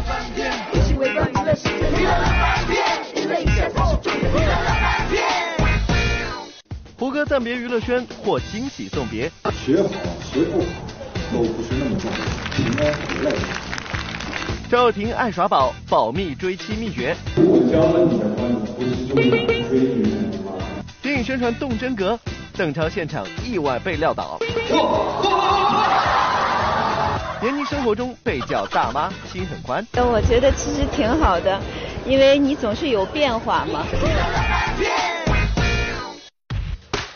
乐翻天，一起围观娱乐世界，娱乐乐翻天，娱乐一下才是重点，娱乐乐翻天。胡歌暂别娱乐圈，或惊喜送别。学好学不好都不是那么重要，平安回来。赵又廷爱耍宝，保密追妻秘诀。我教了你的话，你不是就想追女人吗？电影宣传动真格，邓超现场意外被撂倒。闫妮生活中被叫大妈，心很宽。我觉得其实挺好的，因为你总是有变化嘛。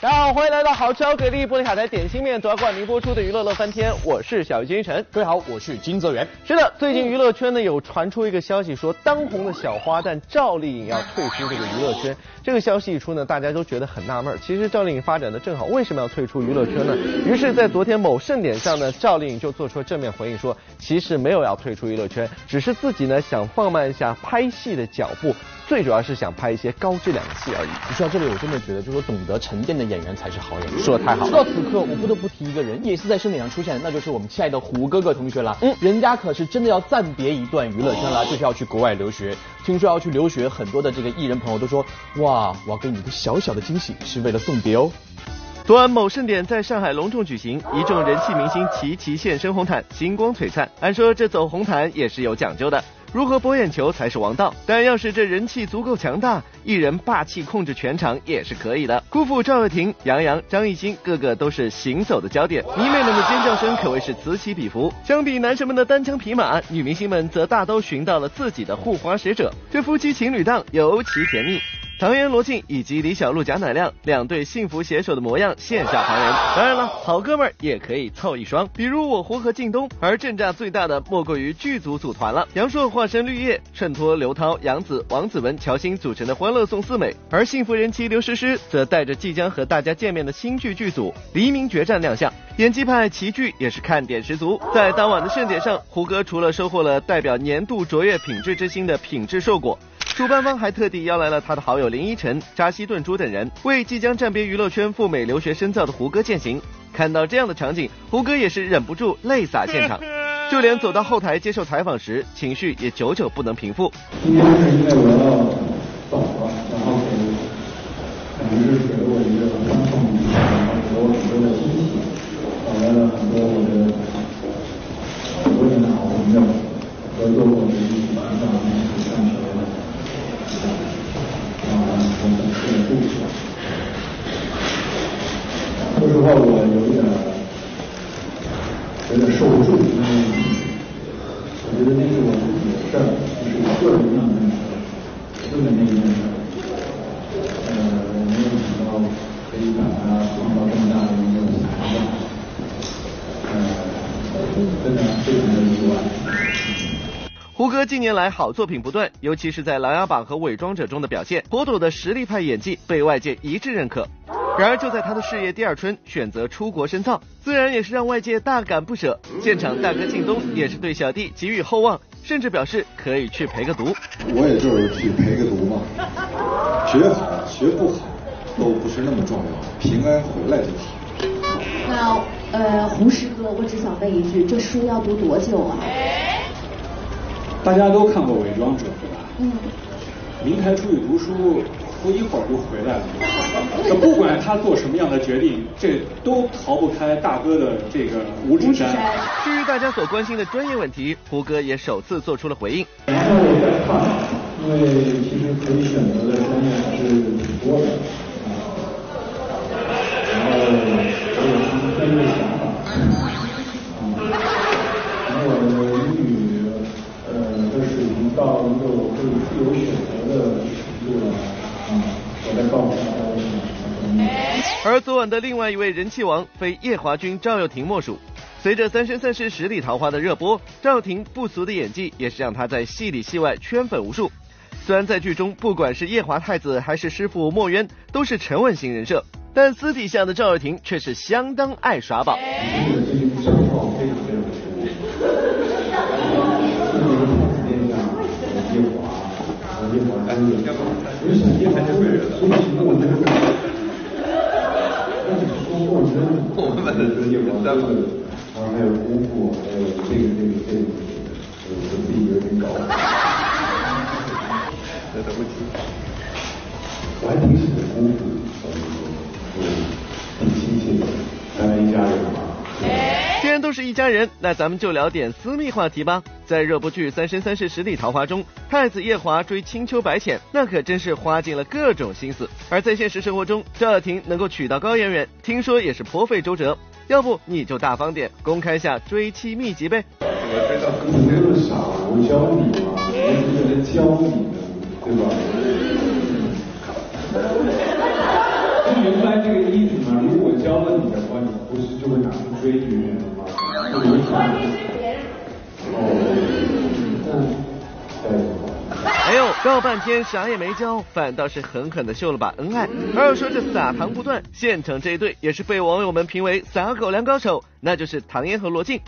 大家好，欢迎来到好吃好给力玻璃卡台点心面独家冠名播出的娱乐乐翻天，我是小鱼金晨。各位好，我是金泽源。是的，最近娱乐圈呢有传出一个消息，说当红的小花旦赵丽颖要退出这个娱乐圈。这个消息一出呢，大家都觉得很纳闷。其实赵丽颖发展的正好，为什么要退出娱乐圈呢？于是，在昨天某盛典上呢，赵丽颖就做出了正面回应，说其实没有要退出娱乐圈，只是自己呢想放慢一下拍戏的脚步。最主要是想拍一些高质量的戏而已。你说到这里，我真的觉得，就是说懂得沉淀的演员才是好演员。说的太好了。说到此刻，我不得不提一个人，也是在盛典上出现，那就是我们亲爱的胡歌歌同学了。嗯，人家可是真的要暂别一段娱乐圈了，就是要去国外留学。听说要去留学，很多的这个艺人朋友都说，哇，我要给你一个小小的惊喜，是为了送别哦。昨晚某盛典在上海隆重举行，一众人气明星齐齐现身红毯，星光璀璨。按说这走红毯也是有讲究的。如何博眼球才是王道，但要是这人气足够强大，一人霸气控制全场也是可以的。姑父赵又廷、杨洋、张艺兴，个个都是行走的焦点，迷妹们的尖叫声可谓是此起彼伏。相比男神们的单枪匹马，女明星们则大都寻到了自己的护花使者，这夫妻情侣档尤其甜蜜。唐嫣、罗晋以及李小璐、贾乃亮两对幸福携手的模样羡煞旁人。当然了，好哥们儿也可以凑一双，比如我胡和靳东。而阵仗最大的莫过于剧组组团了。杨烁化身绿叶，衬托刘涛、杨紫、王子文、乔欣组成的欢乐颂四美。而幸福人妻刘诗诗则带着即将和大家见面的新剧剧组《黎明决战》亮相，演技派齐聚也是看点十足。在当晚的盛典上，胡歌除了收获了代表年度卓越品质之星的品质硕果。主办方还特地邀来了他的好友林依晨、扎西顿珠等人，为即将暂别娱乐圈赴美留学深造的胡歌践行。看到这样的场景，胡歌也是忍不住泪洒现场，就连走到后台接受采访时，情绪也久久不能平复。今天是因为我要走了，然后，可能是给了我一个很重的影响，给了我很多的惊喜，带来了很多我的多年的好朋友合作的一起成长的一起上学的。啊，我们是故事。说实话，我有点有点受不住，因为我觉得那是我自己的事儿，就是我个人上的事，个人的一件事。呃，没有想到可以把它放到这么大的一个舞台上，呃，真的非常的意外。胡歌近年来好作品不断，尤其是在《琅琊榜》和《伪装者》中的表现，妥妥的实力派演技被外界一致认可。然而，就在他的事业第二春，选择出国深造，自然也是让外界大感不舍。现场大哥靳东也是对小弟给予厚望，甚至表示可以去陪个读。我也就是去陪个读嘛，学好学不好都不是那么重要，平安回来就好。那呃，胡师哥，我只想问一句，这书要读多久啊？大家都看过《伪装者》对吧？嗯。明台出去读书，不一会儿就回来了。这不管他做什么样的决定，这都逃不开大哥的这个五指山。至于大家所关心的专业问题，胡歌也首次做出了回应。然后我再看，因为其实可以选择的专业还是挺多的啊。然后我有什么专业想法？从我的英语呃的水平到一个我可以自由选择的程度了啊，我再告诉大家为什么想专业。而昨晚的另外一位人气王，非夜华君赵又廷莫属。随着《三生三世十里桃花》的热播，赵又廷不俗的演技也是让他在戏里戏外圈粉无数。虽然在剧中，不管是夜华太子还是师傅墨渊，都是沉稳型人设，但私底下的赵又廷却是相当爱耍宝。因为我觉得我们本是还有姑父还有这个这个这个我自己有点搞我还挺喜欢姑父的嗯很亲切的大一家人嘛都是一家人那咱们就聊点私密话题吧。在热播剧《三生三世十里桃花》中，太子夜华追青丘白浅，那可真是花尽了各种心思。而在现实生活中，赵又廷能够娶到高圆圆，听说也是颇费周折。要不你就大方点，公开下追妻秘籍呗。你 那么傻，我教你嘛，我是为了教你的，对吧？你明白这个意思吗？如果我教了你的话，你不是就会拿出追女人吗？就有可能。哦，那再说。哎呦，绕半天啥也没教，反倒是狠狠的秀了把恩爱。而要说这撒糖不断，现场这一对也是被网友们评为撒狗粮高手，那就是唐嫣和罗晋。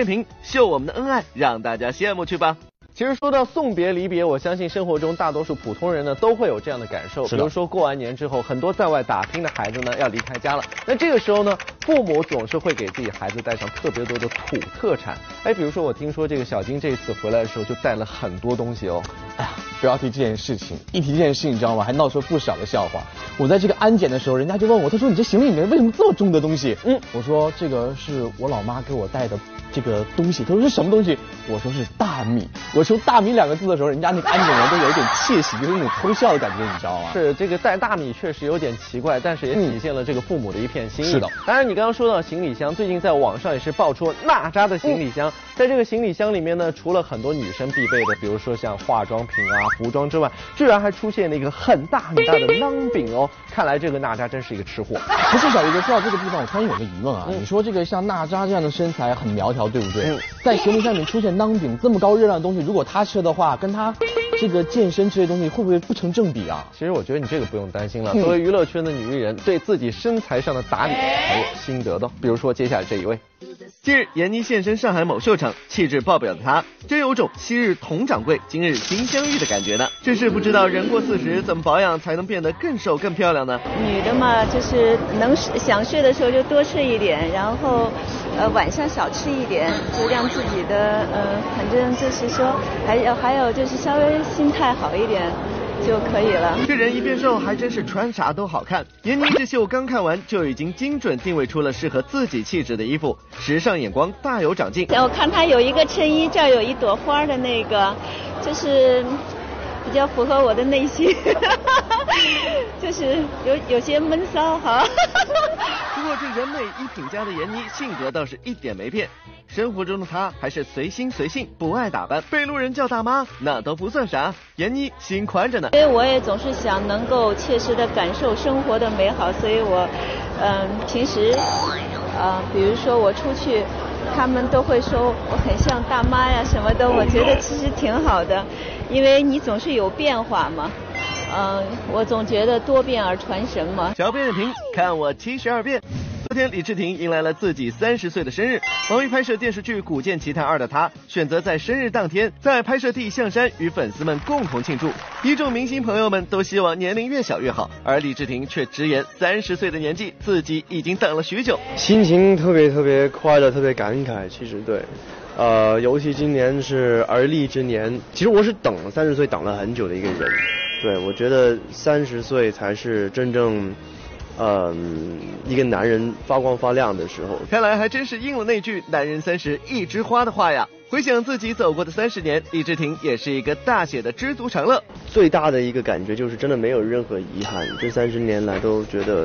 视频秀我们的恩爱，让大家羡慕去吧。其实说到送别离别，我相信生活中大多数普通人呢都会有这样的感受。比如说过完年之后，很多在外打拼的孩子呢要离开家了，那这个时候呢，父母总是会给自己孩子带上特别多的土特产。哎，比如说我听说这个小金这次回来的时候就带了很多东西哦。哎呀，不要提这件事情，一提这件事情，你知道吗？还闹出了不少的笑话。我在这个安检的时候，人家就问我，他说你这行李里面为什么这么重的东西？嗯，我说这个是我老妈给我带的这个东西。他说是什么东西？我说是大米。我说大米两个字的时候，人家那个安检员都有一点窃喜，就是那种偷笑的感觉，你知道吗？是这个带大米确实有点奇怪，但是也体现了这个父母的一片心意。是的当然你刚刚说到行李箱，最近在网上也是爆出娜扎的行李箱，在这个行李箱里面呢，除了很多女生必备的，比如说像化妆品啊、服装之外，居然还出现了一个很大很大的馕饼哦。看来这个娜扎真是一个吃货。不是小鱼哥，说到这个地方，我突然有个疑问啊，你说这个像娜扎这样的身材很苗条，对不对？嗯在行李箱里面出现馕饼这么高热量的东西，如果他吃的话，跟他这个健身这些东西会不会不成正比啊？其实我觉得你这个不用担心了。嗯作为娱乐圈的女艺人，对自己身材上的打理还有心得的。比如说接下来这一位。近日，闫妮现身上海某秀场，气质爆表的她，真有种昔日佟掌柜，今日金镶玉的感觉呢。只是不知道人过四十，怎么保养才能变得更瘦更漂亮呢？女的嘛，就是能想睡的时候就多睡一点，然后呃晚上少吃一点，就让自己的呃反正就是说还有还有就是稍微心态好一点就可以了。这人一变瘦，还真是穿啥都好看。闫妮这秀刚看完，就已经精准定位出了适合自己气质的衣服，时尚眼光大有长进。我看她有一个衬衣，这儿有一朵花的那个，就是比较符合我的内心，就是有有些闷骚哈。不过这人美衣品家的闫妮性格倒是一点没变，生活中的她还是随心随性，不爱打扮，被路人叫大妈那都不算啥。闫妮心宽着呢。因为我也总是想能够切实的感受生活的美好，所以我，嗯、平时，呃，比如说我出去，他们都会说我很像大妈呀什么的，我觉得其实挺好的，因为你总是有变化嘛，嗯、我总觉得多变而传神嘛。小变频，看我七十二变。昨天，李治廷迎来了自己三十岁的生日。忙于拍摄电视剧《古剑奇谭二》的他，选择在生日当天在拍摄地象山与粉丝们共同庆祝。一众明星朋友们都希望年龄越小越好，而李治廷却直言三十岁的年纪自己已经等了许久。心情特别特别快乐，特别感慨。其实对，呃，尤其今年是而立之年，其实我是等了三十岁等了很久的一个人。对，我觉得三十岁才是真正，嗯、一个男人发光发亮的时候。看来还真是应了那句“男人三十一枝花”的话呀。回想自己走过的三十年，李治廷也是一个大写的知足常乐。最大的一个感觉就是真的没有任何遗憾，这三十年来都觉得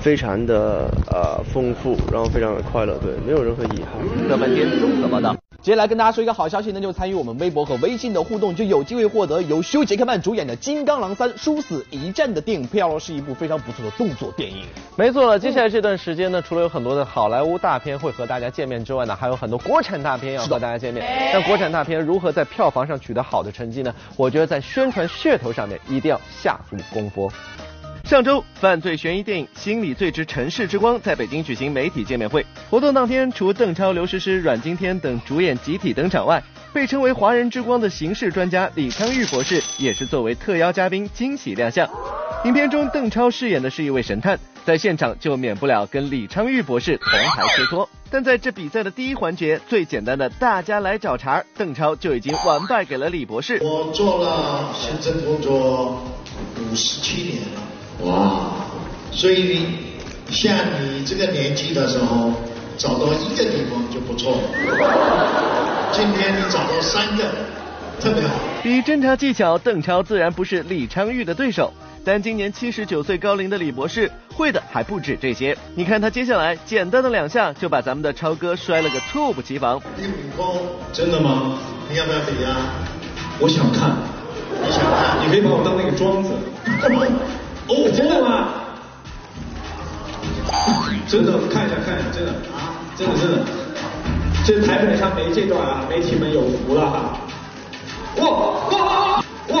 非常的呃丰富，然后非常的快乐，对，没有任何遗憾。乐半天综合报道。接下来跟大家说一个好消息，那就是参与我们微博和微信的互动，就有机会获得由休·杰克曼主演的《金刚狼三：殊死一战》的电影票哦，是一部非常不错的动作电影。没错了，接下来这段时间呢，除了有很多的好莱坞大片会和大家见面之外呢，还有很多国产大片要和大家见面。那国产大片如何在票房上取得好的成绩呢？我觉得在宣传噱头上面一定要下足功夫。上周，犯罪悬疑电影《心理罪之城市之光》在北京举行媒体见面会。活动当天，除邓超、刘诗诗、阮经天等主演集体登场外，被称为“华人之光”的刑事专家李昌钰博士也是作为特邀嘉宾惊喜亮相。影片中，邓超饰演的是一位神探，在现场就免不了跟李昌钰博士同台切磋。但在这比赛的第一环节，最简单的大家来找茬，邓超就已经完败给了李博士。我做了刑侦工作五十七年了，哇！所以像你这个年纪的时候，找到一个地方就不错了。今天你找到三个，特别好。比侦查技巧，邓超自然不是李昌钰的对手。但今年七十九岁高龄的李博士会的还不止这些。你看他接下来简单的两下就把咱们的超哥摔了个猝不及防。第五功，真的吗？你要不要比啊？我想看。你想看？你可以把我当那个庄子。哦，真的吗？真的，看一下，看一下，真的啊，真的真的。这台本上没这段啊，媒体们有福了哈。哇哇哇哇！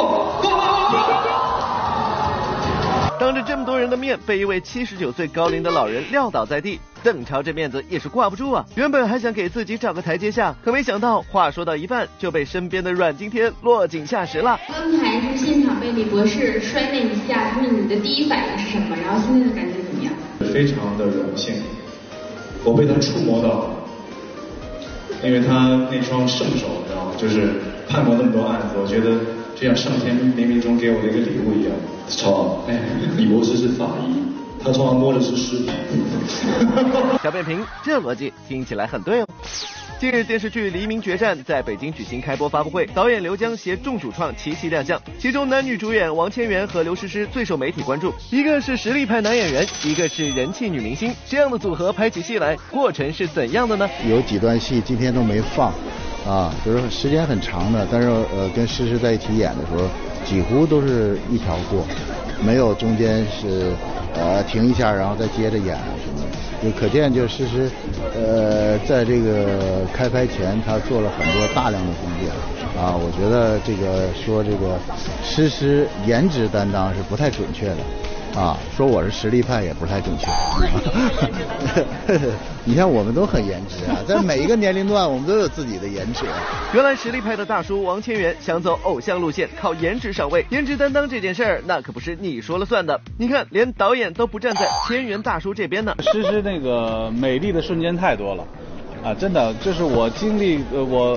当着这么多人的面，被一位七十九岁高龄的老人撂倒在地，邓超这面子也是挂不住啊！原本还想给自己找个台阶下，可没想到话说到一半就被身边的阮经天落井下石了。刚才是现场被李博士摔那一下，就是你的第一反应是什么？然后现在的感觉怎么样？非常的荣幸，我被他触摸到了，因为他那双圣手，你知道吗？就是判过那么多案子，我觉得就像上天冥冥中给我的一个礼物一样。超，哎，李博士是法医，他通常摸的是尸体。小扁平，这逻辑听起来很对哦。近日，电视剧《黎明决战》在北京举行开播发布会，导演刘江携众主创齐齐亮相，其中男女主演王千源和刘诗诗最受媒体关注，一个是实力派男演员，一个是人气女明星，这样的组合拍起戏来，过程是怎样的呢？有几段戏今天都没放，啊，就是时间很长的，但是呃，跟诗诗在一起演的时候。几乎都是一条过，没有中间是呃停一下然后再接着演什么的，就可见就诗诗呃在这个开拍前他做了很多大量的工作啊，我觉得这个说这个诗诗颜值担当是不太准确的。啊，说我是实力派也不太正确。你看，我们都很颜值啊，在每一个年龄段，我们都有自己的颜值。原来实力派的大叔王千源想走偶像路线，靠颜值上位，颜值担当这件事儿，那可不是你说了算的。你看，连导演都不站在千源大叔这边呢。诗诗那个美丽的瞬间太多了，啊，真的，这是我经历，呃，我，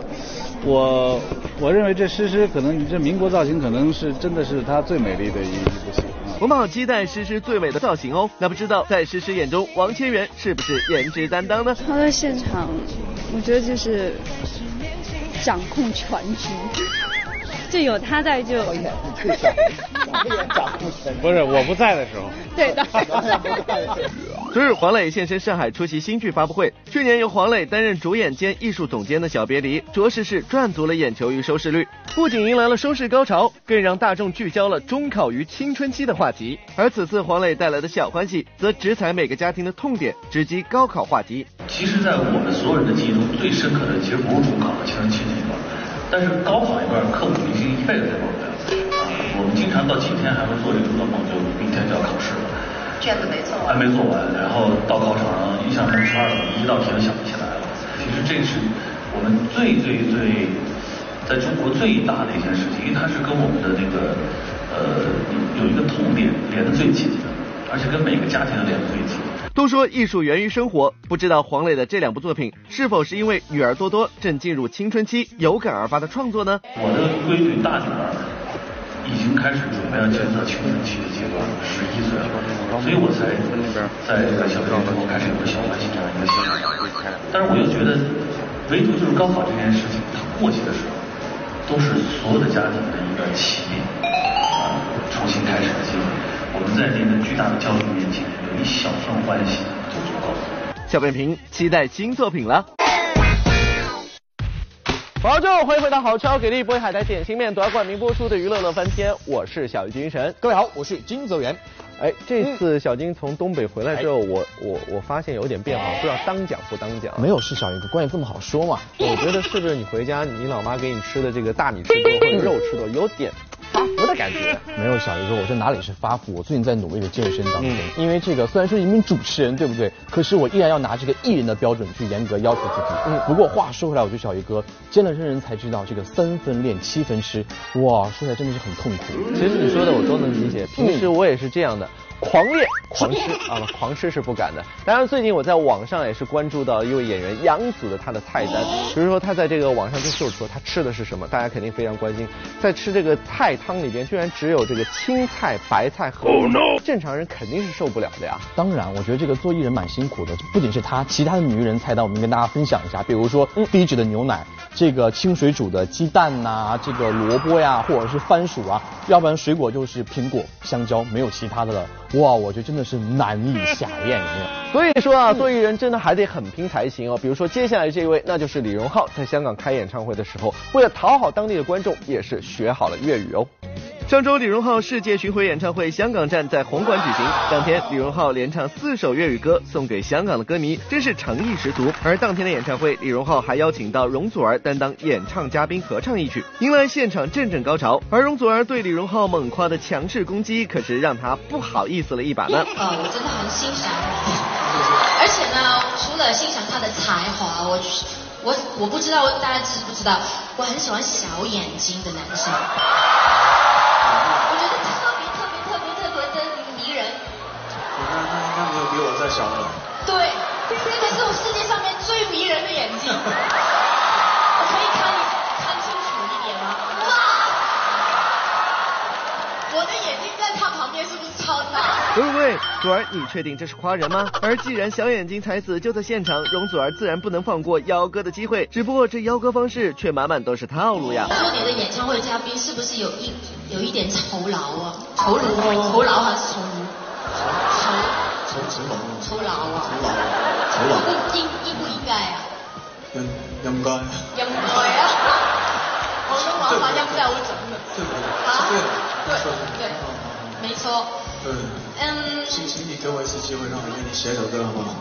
我，我认为这诗诗可能，这民国造型可能是真的是她最美丽的一一部戏。我们好期待诗诗最美的造型哦。那不知道在诗诗眼中，王千源是不是颜值担当呢？他在现场，我觉得就是掌控全局，就有他在就。不是我不在的时候。对的。昨日黄磊现身上海出席新剧发布会。去年由黄磊担任主演兼艺术总监的《小别离》，着实是赚足了眼球与收视率。不仅迎来了收视高潮，更让大众聚焦了中考与青春期的话题。而此次黄磊带来的小欢喜，则直踩每个家庭的痛点，直击高考话题。其实，在我们所有人的记忆中，最深刻的其实不是中考和青春期这一段，但是高考一段刻骨铭心，一辈子都忘不了。啊，我们经常到今天还会做这个噩梦，就明天就要考试了。卷子没做完，还没做完，然后到考场上印象蒙圈了，一道题都想不起来了。其实这是我们最最最在中国最大的一件事情，因为它是跟我们的那个呃有一个痛点连的最紧的，而且跟每个家庭连的最紧。都说艺术源于生活，不知道黄磊的这两部作品是否是因为女儿多多正进入青春期有感而发的创作呢？我的闺女大女儿。已经开始准备要进入到青春期的阶段了，十一岁了，所以我才在这个小学之后开始有了小欢喜这样一个想法。但是我又觉得，唯独就是高考这件事情，它过去的时候，都是所有的家庭的一个起点，啊，重新开始的机会。我们在那个巨大的焦虑面前，有一小份欢喜就足够了。小扁平期待新作品了。好，就欢迎回到好超给力波海苔点心面夺冠名播出的娱乐乐翻天，我是小鱼精神。各位好，我是金泽源。哎，这次小金从东北回来之后，我我我发现有点变化，不知道当讲不当讲。没有是小鱼哥，关系这么好说嘛？我觉得是不是你回家，你老妈给你吃的这个大米吃多或者肉吃多，有点。发福的感觉没有小鱼哥，我这哪里是发福？我最近在努力的健身当中，因为这个虽然说一名主持人，对不对？可是我依然要拿这个艺人的标准去严格要求自己。嗯，不过话说回来，我觉得小鱼哥健了身人才知道，这个三分练七分吃，哇，说起来真的是很痛苦。其实你说的我都能理解，平时我也是这样的。狂烈狂吃啊，狂吃是不敢的。当然，最近我在网上也是关注到一位演员杨紫的她的菜单，比如说她在这个网上就秀出她吃的是什么，大家肯定非常关心。在吃这个菜汤里边，居然只有这个青菜、白菜和正常人肯定是受不了的呀。当然，我觉得这个做艺人蛮辛苦的，不仅是她，其他的女艺人菜单我们跟大家分享一下，比如说低脂的牛奶，这个清水煮的鸡蛋呐、这个萝卜呀，或者是番薯啊，要不然水果就是苹果、香蕉，没有其他的了。哇，我觉得真的是难以下咽，有没有？所以说啊，做艺人真的还得很拼才行哦。比如说接下来这一位，那就是李荣浩，在香港开演唱会的时候，为了讨好当地的观众，也是学好了粤语哦。上周李荣浩世界巡回演唱会香港站在红馆举行，当天李荣浩连唱四首粤语歌送给香港的歌迷，真是诚意十足。而当天的演唱会，李荣浩还邀请到容祖儿担当演唱嘉宾合唱一曲，迎来现场阵阵高潮。而容祖儿对李荣浩猛夸的强势攻击，可是让他不好意思了一把呢。呃，我真的很欣赏，而且呢，除了欣赏他的才华，我我我不知道大家知不知道，我很喜欢小眼睛的男生。我觉得特别特别特别特别的迷人。我觉得他应该没有比我再小了。对，这个是我世界上面最迷人的眼睛。旁边是不是超大？喂喂，祖儿，你确定这是夸人吗？而既然小眼睛才子就在现场，容祖儿自然不能放过邀歌的机会。只不过这邀歌方式却满满都是套路呀。说你的演唱会嘉宾是不是有一有一点酬劳啊？酬劳，酬劳还是酬劳？酬酬勞啊！酬劳啊！酬勞啊！酬勞。應應不應該啊？應應該。應該啊！廣東話發音真係好準嘅。啊？對對，沒錯。對。嗯。请请你给我一次机会，让我为你写首歌，好不好？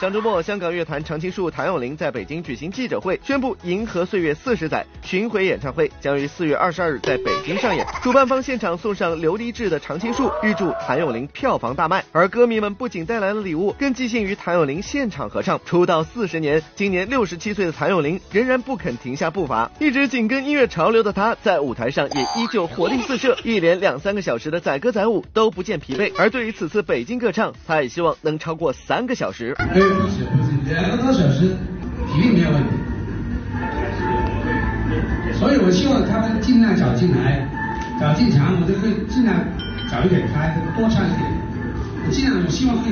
上周末，香港乐坛常青树谭咏麟在北京举行记者会，宣布《银河岁月》四十载巡回演唱会将于四月二十二日在北京上演。主办方现场送上琉璃制的常青树，预祝谭咏麟票房大卖。而歌迷们不仅带来了礼物，更寄信于谭咏麟现场合唱。出道四十年，今年六十七岁的谭咏麟仍然不肯停下步伐，一直紧跟音乐潮流的他，在舞台上也依旧活力四射，一连两三个小时的载歌载舞都不见疲惫。而对于此次北京歌唱，他也希望能超过三个小时。不是不是，两个多小时，体力没有问题。所以我希望他们尽量早进来，早进场，我就会尽量早一点开，多唱一点。我尽量我希望会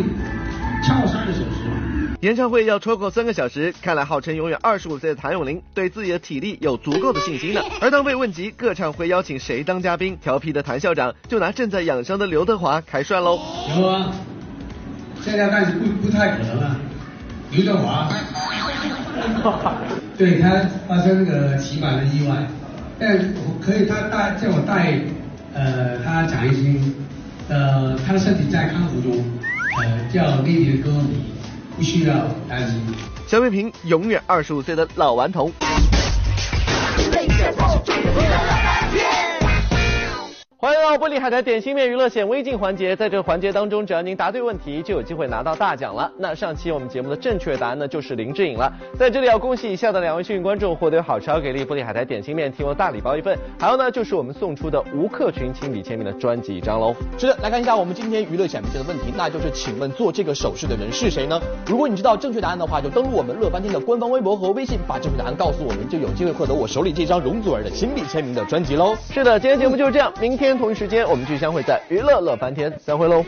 超过三个小时嘛。演唱会要超过三个小时，看来号称永远二十五岁的谭咏麟对自己的体力有足够的信心呢。而当被问及歌唱会邀请谁当嘉宾，调皮的谭校长就拿正在养伤的刘德华开涮喽。有啊，现在但是不不太可能了。刘德华，对他发生那个骑马的意外，但我可以他带叫我带呃他讲一声，呃他的身体在康复中，呃叫丽丽的歌迷不需要担心。小北平永远二十五岁的老顽童。欢迎来到玻璃海苔点心面娱乐显微镜环节，在这个环节当中，只要您答对问题，就有机会拿到大奖了。那上期我们节目的正确答案呢，就是林志颖了。在这里要恭喜以下的两位幸运观众获得好超给力玻璃海苔点心面提供大礼包一份，还有呢，就是我们送出的吴克群亲笔签名的专辑一张喽。是的，来看一下我们今天娱乐显微镜的问题，那就是请问做这个手势的人是谁呢？如果你知道正确答案的话，就登录我们乐翻天的官方微博和微信，把正确答案告诉我们，就有机会获得我手里这张容祖儿的亲笔签名的专辑喽。是的，今天节目就是这样，明天同时间我们继续相会在娱乐乐翻天，再会喽。